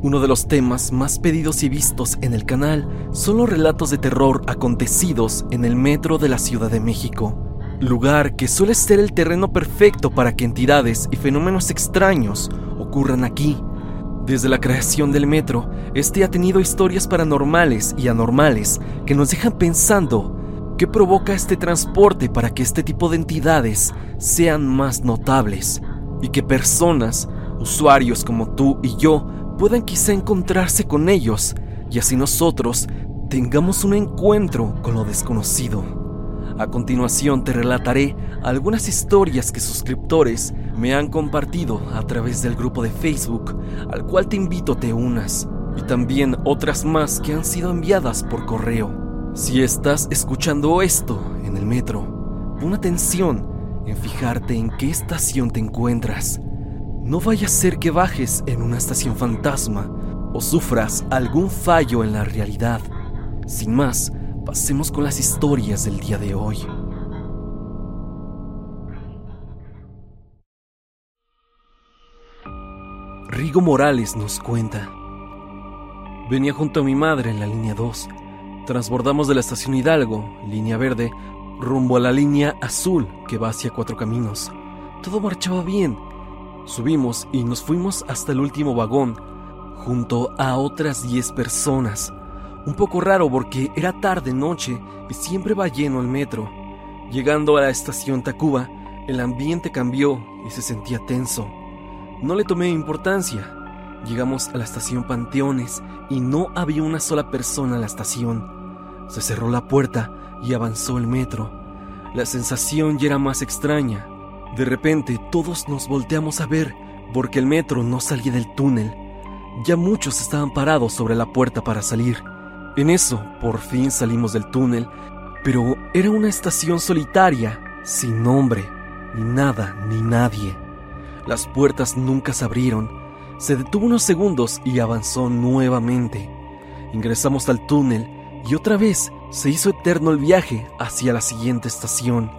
Uno de los temas más pedidos y vistos en el canal son los relatos de terror acontecidos en el metro de la Ciudad de México, lugar que suele ser el terreno perfecto para que entidades y fenómenos extraños ocurran aquí. Desde la creación del metro, este ha tenido historias paranormales y anormales que nos dejan pensando qué provoca este transporte para que este tipo de entidades sean más notables y que personas, usuarios como tú y yo, puedan quizá encontrarse con ellos y así nosotros tengamos un encuentro con lo desconocido. A continuación te relataré algunas historias que suscriptores me han compartido a través del grupo de Facebook, al cual te invito te unas, y también otras más que han sido enviadas por correo. Si estás escuchando esto en el metro, pon atención en fijarte en qué estación te encuentras no vaya a ser que bajes en una estación fantasma o sufras algún fallo en la realidad. Sin más, pasemos con las historias del día de hoy. Rigo Morales nos cuenta. Venía junto a mi madre en la línea 2. Transbordamos de la estación Hidalgo, línea verde, rumbo a la línea azul que va hacia Cuatro Caminos. Todo marchaba bien Subimos y nos fuimos hasta el último vagón, junto a otras 10 personas. Un poco raro porque era tarde noche y siempre va lleno el metro. Llegando a la estación Tacuba, el ambiente cambió y se sentía tenso. No le tomé importancia. Llegamos a la estación Panteones y no había una sola persona en la estación. Se cerró la puerta y avanzó el metro. La sensación ya era más extraña. De repente todos nos volteamos a ver porque el metro no salía del túnel. Ya muchos estaban parados sobre la puerta para salir. En eso, por fin salimos del túnel, pero era una estación solitaria, sin nombre, ni nada, ni nadie. Las puertas nunca se abrieron. Se detuvo unos segundos y avanzó nuevamente. Ingresamos al túnel y otra vez se hizo eterno el viaje hacia la siguiente estación.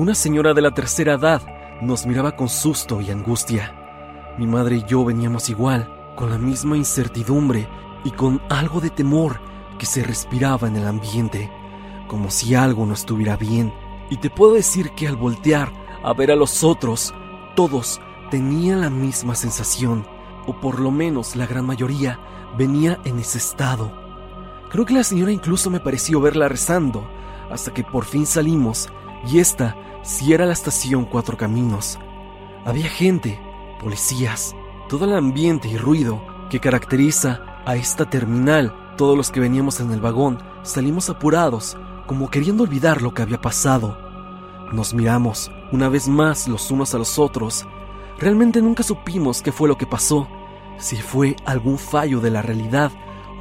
Una señora de la tercera edad nos miraba con susto y angustia. Mi madre y yo veníamos igual, con la misma incertidumbre y con algo de temor que se respiraba en el ambiente, como si algo no estuviera bien. Y te puedo decir que al voltear a ver a los otros, todos tenían la misma sensación, o por lo menos la gran mayoría venía en ese estado. Creo que la señora incluso me pareció verla rezando, hasta que por fin salimos y esta sí era la estación Cuatro Caminos. Había gente, policías, todo el ambiente y ruido que caracteriza a esta terminal. Todos los que veníamos en el vagón salimos apurados, como queriendo olvidar lo que había pasado. Nos miramos una vez más los unos a los otros. Realmente nunca supimos qué fue lo que pasó, si fue algún fallo de la realidad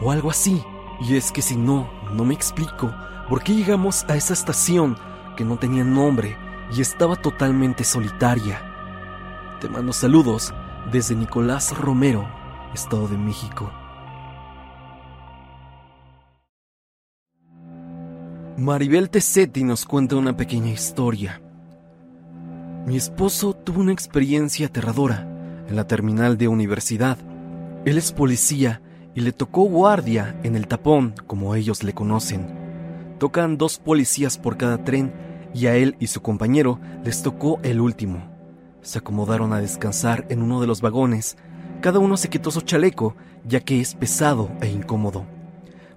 o algo así. Y es que si no, no me explico por qué llegamos a esa estación que no tenía nombre y estaba totalmente solitaria. Te mando saludos desde Nicolás Romero, Estado de México. Maribel Tessetti nos cuenta una pequeña historia. Mi esposo tuvo una experiencia aterradora en la terminal de universidad. Él es policía y le tocó guardia en el tapón, como ellos le conocen. Tocan dos policías por cada tren y a él y su compañero les tocó el último. Se acomodaron a descansar en uno de los vagones. Cada uno se quitó su chaleco, ya que es pesado e incómodo.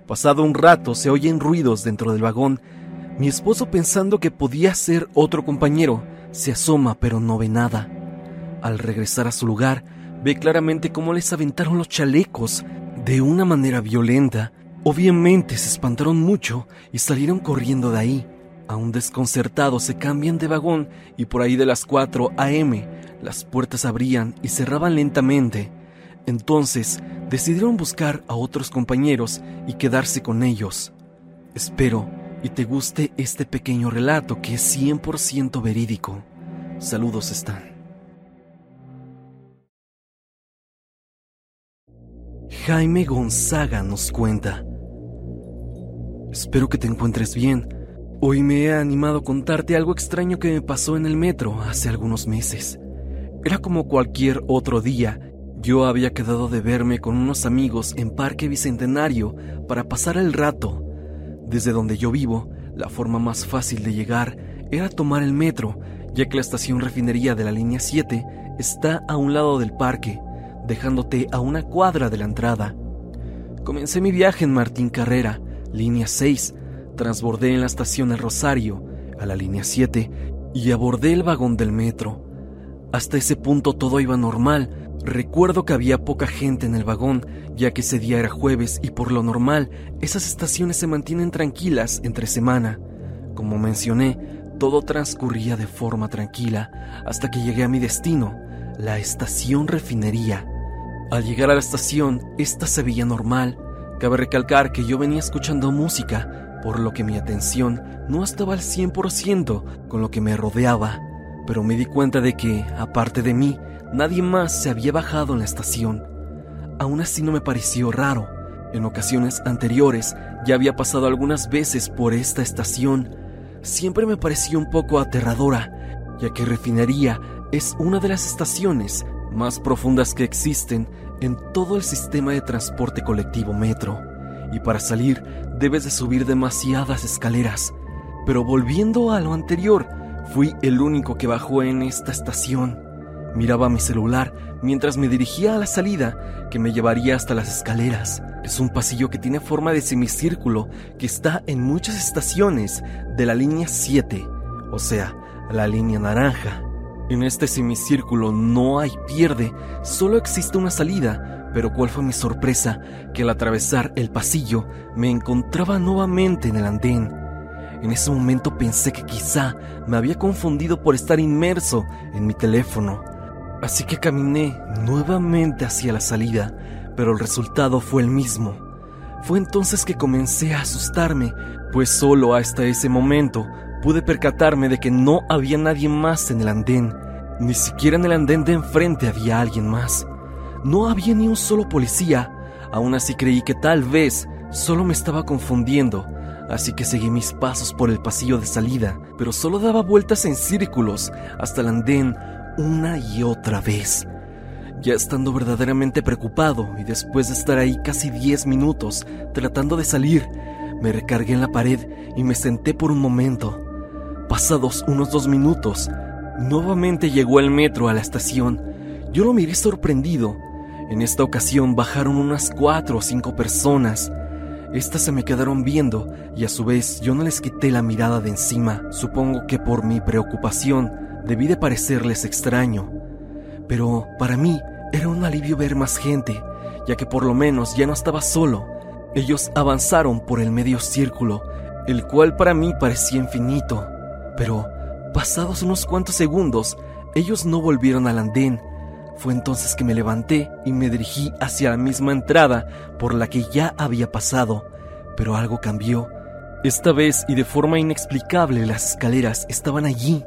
Pasado un rato se oyen ruidos dentro del vagón. Mi esposo pensando que podía ser otro compañero, se asoma pero no ve nada. Al regresar a su lugar, ve claramente cómo les aventaron los chalecos de una manera violenta. Obviamente se espantaron mucho y salieron corriendo de ahí. Aún desconcertados se cambian de vagón y por ahí de las 4 a.m. las puertas abrían y cerraban lentamente. Entonces decidieron buscar a otros compañeros y quedarse con ellos. Espero y te guste este pequeño relato que es 100% verídico. Saludos están. Jaime Gonzaga nos cuenta. Espero que te encuentres bien Hoy me he animado a contarte algo extraño que me pasó en el metro hace algunos meses. Era como cualquier otro día. Yo había quedado de verme con unos amigos en Parque Bicentenario para pasar el rato. Desde donde yo vivo, la forma más fácil de llegar era tomar el metro, ya que la estación refinería de la línea 7 está a un lado del parque, dejándote a una cuadra de la entrada. Comencé mi viaje en Martín Carrera, línea 6, transbordé en la estación El Rosario, a la línea 7, y abordé el vagón del metro. Hasta ese punto todo iba normal. Recuerdo que había poca gente en el vagón, ya que ese día era jueves y por lo normal esas estaciones se mantienen tranquilas entre semana. Como mencioné, todo transcurría de forma tranquila hasta que llegué a mi destino, la estación refinería. Al llegar a la estación, esta se veía normal. Cabe recalcar que yo venía escuchando música, por lo que mi atención no estaba al 100% con lo que me rodeaba pero me di cuenta de que, aparte de mí, nadie más se había bajado en la estación. Aún así no me pareció raro. En ocasiones anteriores ya había pasado algunas veces por esta estación. Siempre me pareció un poco aterradora, ya que Refinería es una de las estaciones más profundas que existen en todo el sistema de transporte colectivo metro. Y para salir debes de subir demasiadas escaleras. Pero volviendo a lo anterior, Fui el único que bajó en esta estación. Miraba mi celular mientras me dirigía a la salida que me llevaría hasta las escaleras. Es un pasillo que tiene forma de semicírculo que está en muchas estaciones de la línea 7, o sea, la línea naranja. En este semicírculo no hay pierde, solo existe una salida, pero cuál fue mi sorpresa que al atravesar el pasillo me encontraba nuevamente en el andén. En ese momento pensé que quizá me había confundido por estar inmerso en mi teléfono. Así que caminé nuevamente hacia la salida, pero el resultado fue el mismo. Fue entonces que comencé a asustarme, pues solo hasta ese momento pude percatarme de que no había nadie más en el andén. Ni siquiera en el andén de enfrente había alguien más. No había ni un solo policía. Aún así creí que tal vez solo me estaba confundiendo así que seguí mis pasos por el pasillo de salida, pero solo daba vueltas en círculos hasta el andén una y otra vez. Ya estando verdaderamente preocupado y después de estar ahí casi 10 minutos tratando de salir, me recargué en la pared y me senté por un momento. Pasados unos dos minutos, nuevamente llegó el metro a la estación. Yo lo miré sorprendido. En esta ocasión bajaron unas cuatro o cinco personas. Estas se me quedaron viendo y a su vez yo no les quité la mirada de encima. Supongo que por mi preocupación debí de parecerles extraño. Pero para mí era un alivio ver más gente, ya que por lo menos ya no estaba solo. Ellos avanzaron por el medio círculo, el cual para mí parecía infinito. Pero, pasados unos cuantos segundos, ellos no volvieron al andén fue entonces que me levanté y me dirigí hacia la misma entrada por la que ya había pasado, pero algo cambió. Esta vez y de forma inexplicable las escaleras estaban allí.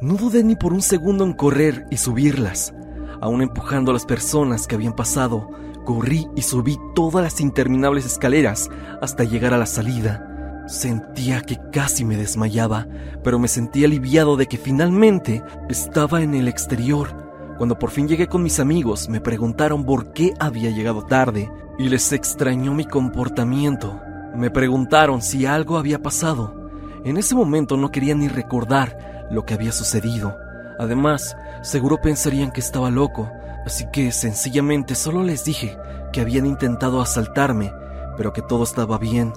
No dudé ni por un segundo en correr y subirlas. Aún empujando a las personas que habían pasado, corrí y subí todas las interminables escaleras hasta llegar a la salida. Sentía que casi me desmayaba, pero me sentí aliviado de que finalmente estaba en el exterior cuando por fin llegué con mis amigos, me preguntaron por qué había llegado tarde y les extrañó mi comportamiento. Me preguntaron si algo había pasado. En ese momento no quería ni recordar lo que había sucedido. Además, seguro pensarían que estaba loco, así que sencillamente solo les dije que habían intentado asaltarme, pero que todo estaba bien.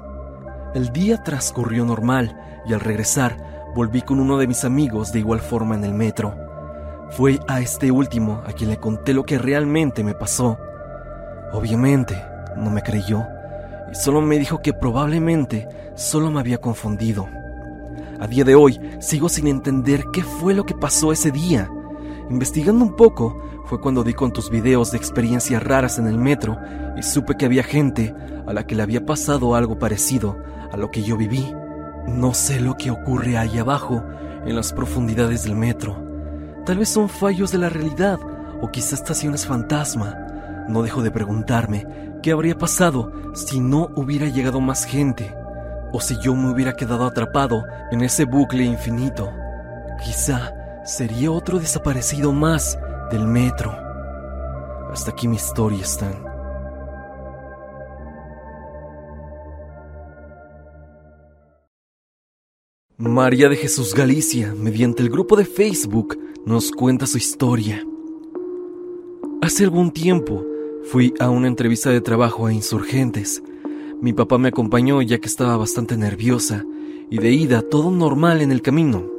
El día transcurrió normal y al regresar volví con uno de mis amigos de igual forma en el metro. Fue a este último a quien le conté lo que realmente me pasó. Obviamente, no me creyó y solo me dijo que probablemente solo me había confundido. A día de hoy sigo sin entender qué fue lo que pasó ese día. Investigando un poco fue cuando di con tus videos de experiencias raras en el metro y supe que había gente a la que le había pasado algo parecido a lo que yo viví. No sé lo que ocurre ahí abajo, en las profundidades del metro, Tal vez son fallos de la realidad o quizá estaciones fantasma. No dejo de preguntarme qué habría pasado si no hubiera llegado más gente o si yo me hubiera quedado atrapado en ese bucle infinito. Quizá sería otro desaparecido más del metro. Hasta aquí mi historia, Stan. María de Jesús Galicia, mediante el grupo de Facebook, nos cuenta su historia. Hace algún tiempo fui a una entrevista de trabajo a insurgentes. Mi papá me acompañó ya que estaba bastante nerviosa y de ida todo normal en el camino.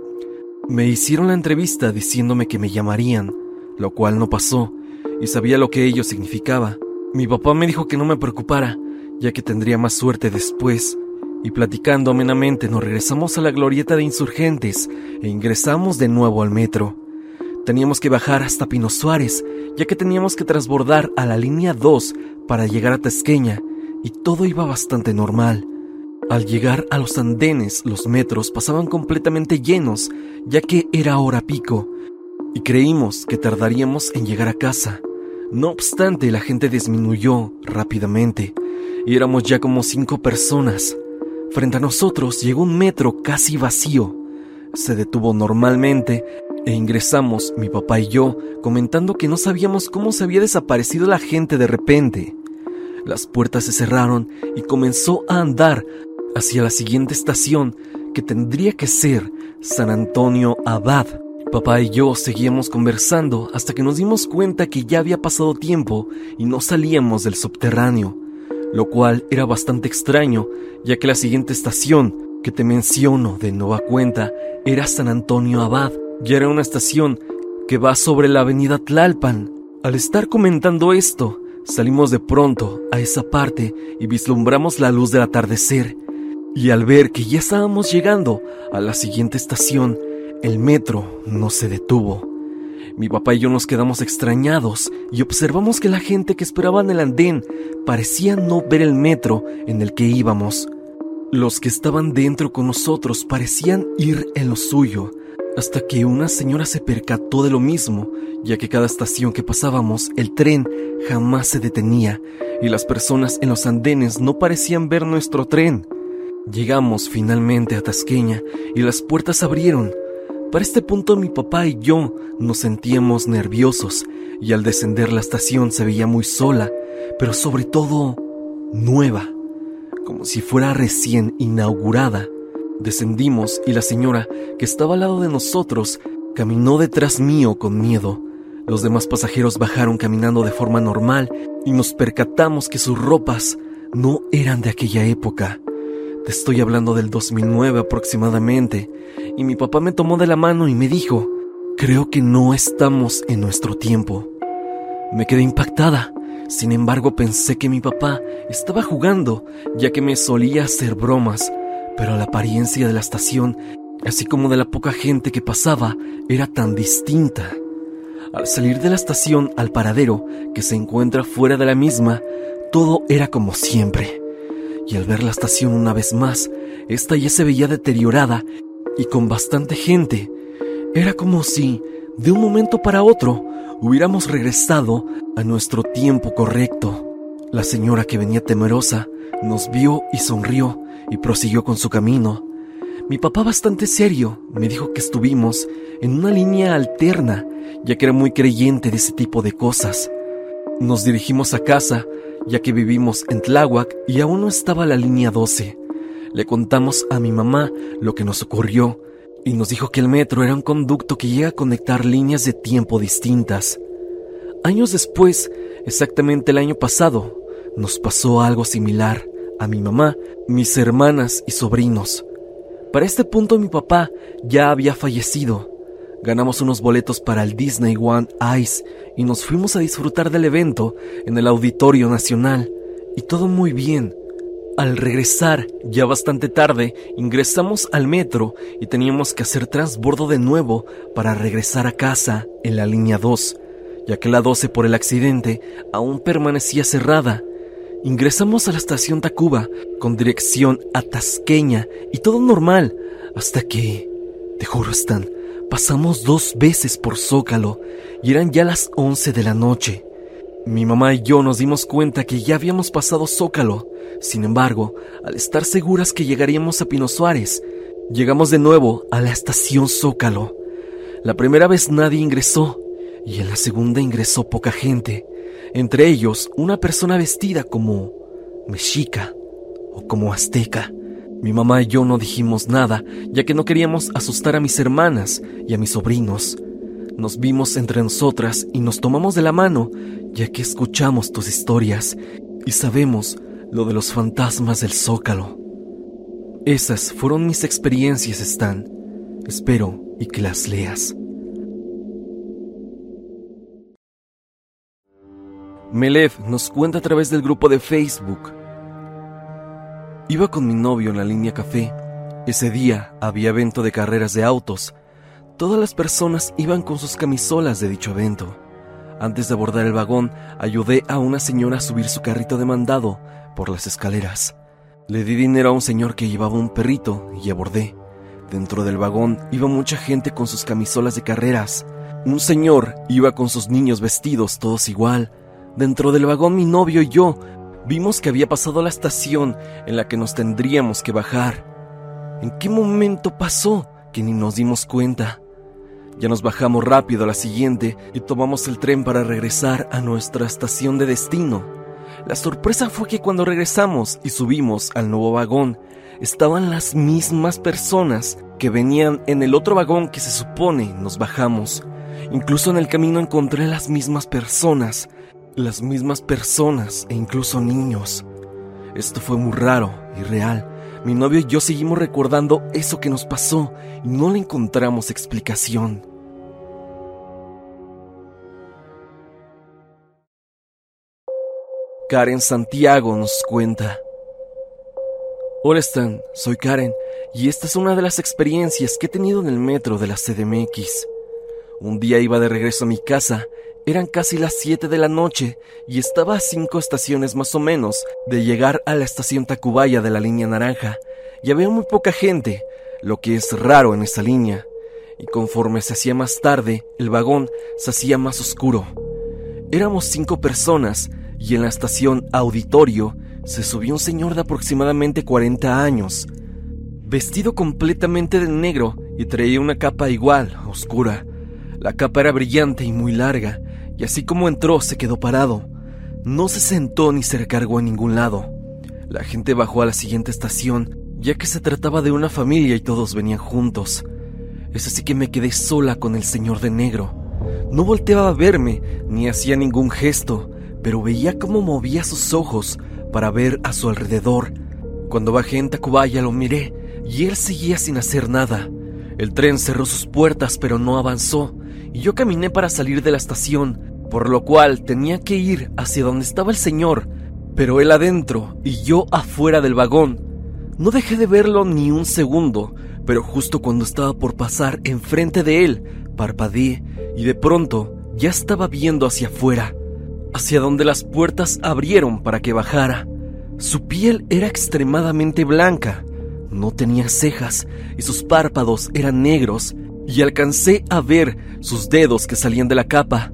Me hicieron la entrevista diciéndome que me llamarían, lo cual no pasó y sabía lo que ello significaba. Mi papá me dijo que no me preocupara, ya que tendría más suerte después y platicando amenamente nos regresamos a la glorieta de insurgentes e ingresamos de nuevo al metro. Teníamos que bajar hasta Pino Suárez, ya que teníamos que transbordar a la línea 2 para llegar a Tasqueña, y todo iba bastante normal. Al llegar a los andenes, los metros pasaban completamente llenos, ya que era hora pico, y creímos que tardaríamos en llegar a casa. No obstante, la gente disminuyó rápidamente, y éramos ya como cinco personas. Frente a nosotros llegó un metro casi vacío. Se detuvo normalmente e ingresamos mi papá y yo comentando que no sabíamos cómo se había desaparecido la gente de repente. Las puertas se cerraron y comenzó a andar hacia la siguiente estación que tendría que ser San Antonio Abad. Papá y yo seguíamos conversando hasta que nos dimos cuenta que ya había pasado tiempo y no salíamos del subterráneo lo cual era bastante extraño, ya que la siguiente estación que te menciono de nueva cuenta era San Antonio Abad, y era una estación que va sobre la avenida Tlalpan. Al estar comentando esto, salimos de pronto a esa parte y vislumbramos la luz del atardecer, y al ver que ya estábamos llegando a la siguiente estación, el metro no se detuvo. Mi papá y yo nos quedamos extrañados y observamos que la gente que esperaba en el andén parecía no ver el metro en el que íbamos. Los que estaban dentro con nosotros parecían ir en lo suyo, hasta que una señora se percató de lo mismo, ya que cada estación que pasábamos el tren jamás se detenía y las personas en los andenes no parecían ver nuestro tren. Llegamos finalmente a Tasqueña y las puertas abrieron. Para este punto mi papá y yo nos sentíamos nerviosos y al descender la estación se veía muy sola, pero sobre todo nueva, como si fuera recién inaugurada. Descendimos y la señora que estaba al lado de nosotros caminó detrás mío con miedo. Los demás pasajeros bajaron caminando de forma normal y nos percatamos que sus ropas no eran de aquella época. Estoy hablando del 2009 aproximadamente, y mi papá me tomó de la mano y me dijo, creo que no estamos en nuestro tiempo. Me quedé impactada, sin embargo pensé que mi papá estaba jugando, ya que me solía hacer bromas, pero la apariencia de la estación, así como de la poca gente que pasaba, era tan distinta. Al salir de la estación al paradero, que se encuentra fuera de la misma, todo era como siempre y al ver la estación una vez más, esta ya se veía deteriorada y con bastante gente. Era como si, de un momento para otro, hubiéramos regresado a nuestro tiempo correcto. La señora que venía temerosa nos vio y sonrió y prosiguió con su camino. Mi papá bastante serio me dijo que estuvimos en una línea alterna, ya que era muy creyente de ese tipo de cosas. Nos dirigimos a casa ya que vivimos en Tláhuac y aún no estaba la línea 12. Le contamos a mi mamá lo que nos ocurrió y nos dijo que el metro era un conducto que llega a conectar líneas de tiempo distintas. Años después, exactamente el año pasado, nos pasó algo similar a mi mamá, mis hermanas y sobrinos. Para este punto mi papá ya había fallecido Ganamos unos boletos para el Disney One Ice y nos fuimos a disfrutar del evento en el Auditorio Nacional. Y todo muy bien. Al regresar, ya bastante tarde, ingresamos al metro y teníamos que hacer transbordo de nuevo para regresar a casa en la línea 2, ya que la 12 por el accidente aún permanecía cerrada. Ingresamos a la estación Tacuba con dirección a Tasqueña y todo normal, hasta que, te juro, Stan, Pasamos dos veces por Zócalo y eran ya las once de la noche. Mi mamá y yo nos dimos cuenta que ya habíamos pasado Zócalo. Sin embargo, al estar seguras que llegaríamos a Pino Suárez, llegamos de nuevo a la estación Zócalo. La primera vez nadie ingresó y en la segunda ingresó poca gente. entre ellos una persona vestida como mexica o como azteca. Mi mamá y yo no dijimos nada, ya que no queríamos asustar a mis hermanas y a mis sobrinos. Nos vimos entre nosotras y nos tomamos de la mano, ya que escuchamos tus historias y sabemos lo de los fantasmas del zócalo. Esas fueron mis experiencias, Stan. Espero y que las leas. Melev nos cuenta a través del grupo de Facebook. Iba con mi novio en la línea café. Ese día había evento de carreras de autos. Todas las personas iban con sus camisolas de dicho evento. Antes de abordar el vagón, ayudé a una señora a subir su carrito de mandado por las escaleras. Le di dinero a un señor que llevaba un perrito y abordé. Dentro del vagón iba mucha gente con sus camisolas de carreras. Un señor iba con sus niños vestidos todos igual. Dentro del vagón mi novio y yo vimos que había pasado la estación en la que nos tendríamos que bajar. ¿En qué momento pasó que ni nos dimos cuenta? Ya nos bajamos rápido a la siguiente y tomamos el tren para regresar a nuestra estación de destino. La sorpresa fue que cuando regresamos y subimos al nuevo vagón, estaban las mismas personas que venían en el otro vagón que se supone nos bajamos. Incluso en el camino encontré las mismas personas, las mismas personas e incluso niños. Esto fue muy raro y real. Mi novio y yo seguimos recordando eso que nos pasó y no le encontramos explicación. Karen Santiago nos cuenta. Hola Stan, soy Karen y esta es una de las experiencias que he tenido en el metro de la CDMX. Un día iba de regreso a mi casa, eran casi las 7 de la noche y estaba a cinco estaciones más o menos de llegar a la estación Tacubaya de la línea naranja y había muy poca gente, lo que es raro en esa línea, y conforme se hacía más tarde, el vagón se hacía más oscuro. Éramos cinco personas y en la estación Auditorio se subió un señor de aproximadamente 40 años, vestido completamente de negro y traía una capa igual, oscura. La capa era brillante y muy larga, y así como entró se quedó parado. No se sentó ni se recargó en ningún lado. La gente bajó a la siguiente estación, ya que se trataba de una familia y todos venían juntos. Es así que me quedé sola con el señor de negro. No volteaba a verme, ni hacía ningún gesto, pero veía cómo movía sus ojos para ver a su alrededor. Cuando bajé en Tacubaya lo miré y él seguía sin hacer nada. El tren cerró sus puertas pero no avanzó y yo caminé para salir de la estación, por lo cual tenía que ir hacia donde estaba el señor, pero él adentro y yo afuera del vagón. No dejé de verlo ni un segundo, pero justo cuando estaba por pasar enfrente de él, parpadeé y de pronto ya estaba viendo hacia afuera hacia donde las puertas abrieron para que bajara. Su piel era extremadamente blanca, no tenía cejas y sus párpados eran negros y alcancé a ver sus dedos que salían de la capa.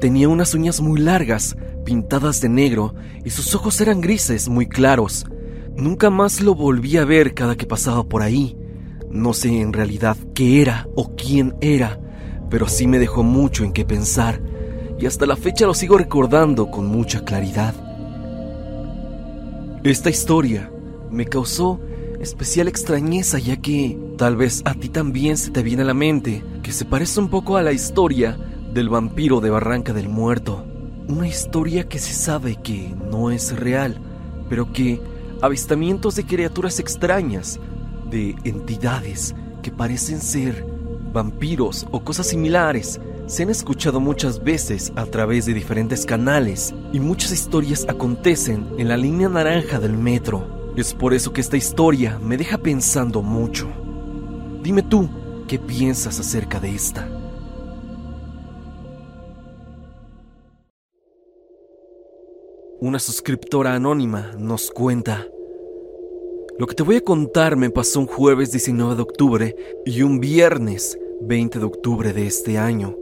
Tenía unas uñas muy largas, pintadas de negro, y sus ojos eran grises, muy claros. Nunca más lo volví a ver cada que pasaba por ahí. No sé en realidad qué era o quién era, pero sí me dejó mucho en qué pensar y hasta la fecha lo sigo recordando con mucha claridad. Esta historia me causó especial extrañeza ya que tal vez a ti también se te viene a la mente que se parece un poco a la historia del vampiro de Barranca del Muerto. Una historia que se sabe que no es real, pero que avistamientos de criaturas extrañas, de entidades que parecen ser vampiros o cosas similares, se han escuchado muchas veces a través de diferentes canales y muchas historias acontecen en la línea naranja del metro. Es por eso que esta historia me deja pensando mucho. Dime tú, ¿qué piensas acerca de esta? Una suscriptora anónima nos cuenta. Lo que te voy a contar me pasó un jueves 19 de octubre y un viernes 20 de octubre de este año.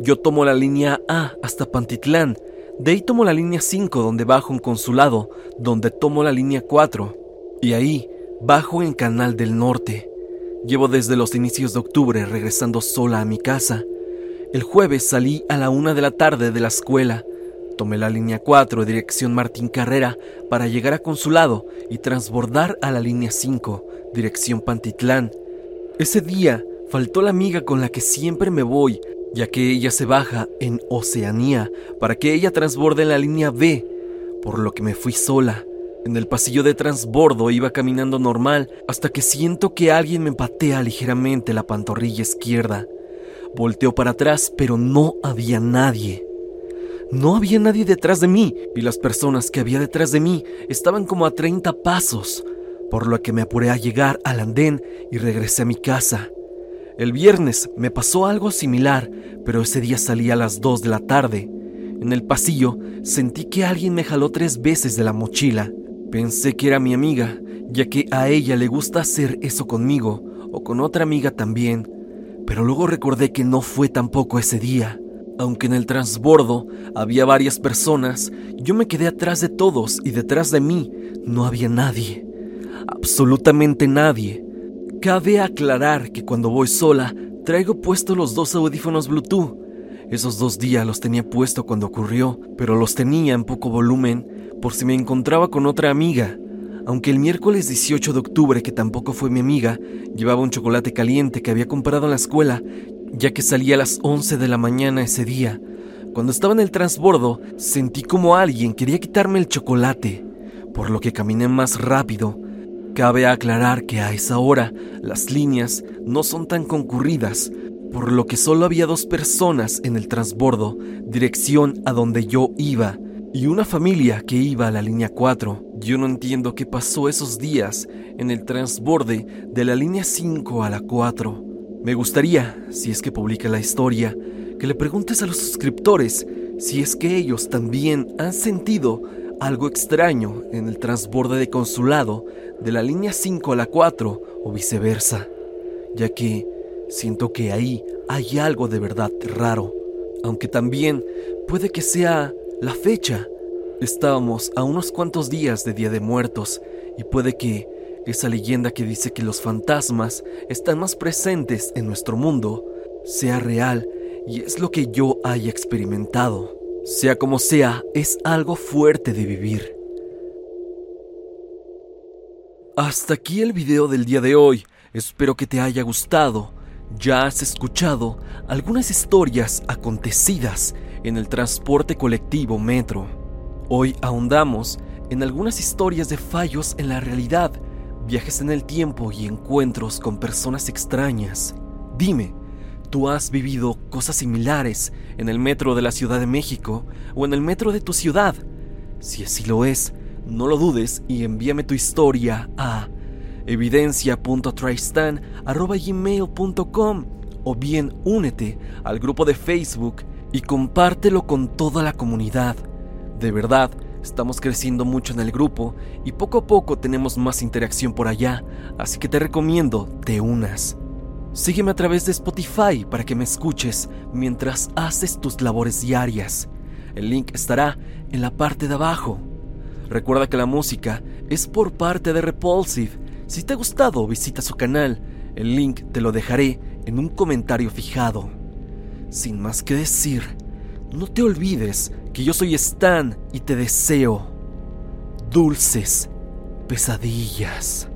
Yo tomo la línea A hasta Pantitlán, de ahí tomo la línea 5 donde bajo en Consulado, donde tomo la línea 4, y ahí bajo en Canal del Norte. Llevo desde los inicios de octubre regresando sola a mi casa. El jueves salí a la una de la tarde de la escuela. Tomé la línea 4 dirección Martín Carrera para llegar a Consulado y transbordar a la línea 5 dirección Pantitlán. Ese día faltó la amiga con la que siempre me voy, ya que ella se baja en Oceanía para que ella transborde en la línea B, por lo que me fui sola. En el pasillo de transbordo iba caminando normal hasta que siento que alguien me patea ligeramente la pantorrilla izquierda. Volteo para atrás, pero no había nadie. No había nadie detrás de mí y las personas que había detrás de mí estaban como a 30 pasos, por lo que me apuré a llegar al andén y regresé a mi casa. El viernes me pasó algo similar, pero ese día salí a las 2 de la tarde. En el pasillo sentí que alguien me jaló tres veces de la mochila. Pensé que era mi amiga, ya que a ella le gusta hacer eso conmigo o con otra amiga también, pero luego recordé que no fue tampoco ese día. Aunque en el transbordo había varias personas, yo me quedé atrás de todos y detrás de mí no había nadie. Absolutamente nadie. Cabe aclarar que cuando voy sola traigo puestos los dos audífonos Bluetooth. Esos dos días los tenía puesto cuando ocurrió, pero los tenía en poco volumen por si me encontraba con otra amiga. Aunque el miércoles 18 de octubre, que tampoco fue mi amiga, llevaba un chocolate caliente que había comprado en la escuela, ya que salía a las 11 de la mañana ese día. Cuando estaba en el transbordo, sentí como alguien quería quitarme el chocolate, por lo que caminé más rápido. Cabe aclarar que a esa hora las líneas no son tan concurridas, por lo que solo había dos personas en el transbordo, dirección a donde yo iba y una familia que iba a la línea 4. Yo no entiendo qué pasó esos días en el transborde de la línea 5 a la 4. Me gustaría, si es que publica la historia, que le preguntes a los suscriptores si es que ellos también han sentido algo extraño en el transborde de consulado de la línea 5 a la 4 o viceversa, ya que siento que ahí hay algo de verdad raro, aunque también puede que sea la fecha. Estábamos a unos cuantos días de Día de Muertos y puede que esa leyenda que dice que los fantasmas están más presentes en nuestro mundo sea real y es lo que yo haya experimentado. Sea como sea, es algo fuerte de vivir. Hasta aquí el video del día de hoy. Espero que te haya gustado. Ya has escuchado algunas historias acontecidas en el transporte colectivo metro. Hoy ahondamos en algunas historias de fallos en la realidad, viajes en el tiempo y encuentros con personas extrañas. Dime, ¿tú has vivido cosas similares en el metro de la Ciudad de México o en el metro de tu ciudad? Si así lo es, no lo dudes y envíame tu historia a evidencia.tristan.gmail.com o bien únete al grupo de Facebook y compártelo con toda la comunidad. De verdad, estamos creciendo mucho en el grupo y poco a poco tenemos más interacción por allá, así que te recomiendo te unas. Sígueme a través de Spotify para que me escuches mientras haces tus labores diarias. El link estará en la parte de abajo. Recuerda que la música es por parte de Repulsive. Si te ha gustado, visita su canal. El link te lo dejaré en un comentario fijado. Sin más que decir, no te olvides que yo soy Stan y te deseo dulces pesadillas.